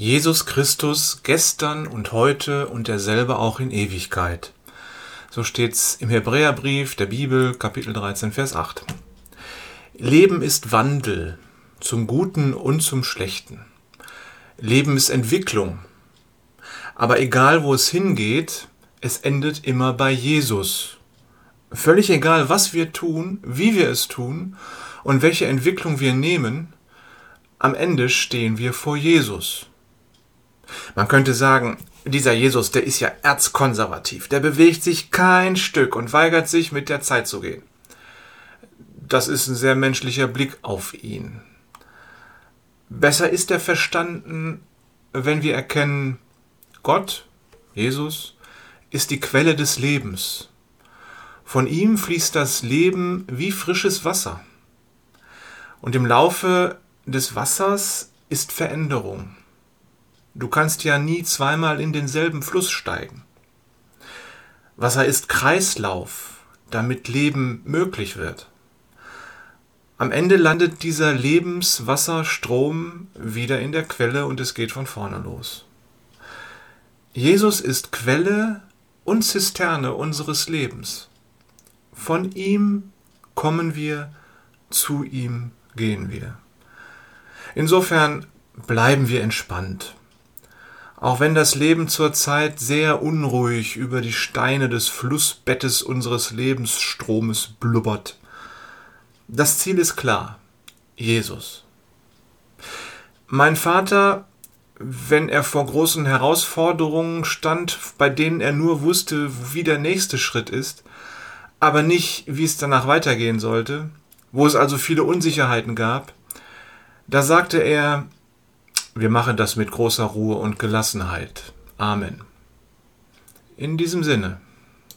Jesus Christus gestern und heute und derselbe auch in Ewigkeit. So steht's im Hebräerbrief der Bibel, Kapitel 13, Vers 8. Leben ist Wandel zum Guten und zum Schlechten. Leben ist Entwicklung. Aber egal, wo es hingeht, es endet immer bei Jesus. Völlig egal, was wir tun, wie wir es tun und welche Entwicklung wir nehmen, am Ende stehen wir vor Jesus. Man könnte sagen, dieser Jesus, der ist ja erzkonservativ, der bewegt sich kein Stück und weigert sich, mit der Zeit zu gehen. Das ist ein sehr menschlicher Blick auf ihn. Besser ist er verstanden, wenn wir erkennen, Gott, Jesus, ist die Quelle des Lebens. Von ihm fließt das Leben wie frisches Wasser. Und im Laufe des Wassers ist Veränderung. Du kannst ja nie zweimal in denselben Fluss steigen. Wasser ist Kreislauf, damit Leben möglich wird. Am Ende landet dieser Lebenswasserstrom wieder in der Quelle und es geht von vorne los. Jesus ist Quelle und Zisterne unseres Lebens. Von ihm kommen wir, zu ihm gehen wir. Insofern bleiben wir entspannt auch wenn das Leben zurzeit sehr unruhig über die Steine des Flussbettes unseres Lebensstromes blubbert. Das Ziel ist klar. Jesus. Mein Vater, wenn er vor großen Herausforderungen stand, bei denen er nur wusste, wie der nächste Schritt ist, aber nicht, wie es danach weitergehen sollte, wo es also viele Unsicherheiten gab, da sagte er, wir machen das mit großer Ruhe und Gelassenheit. Amen. In diesem Sinne.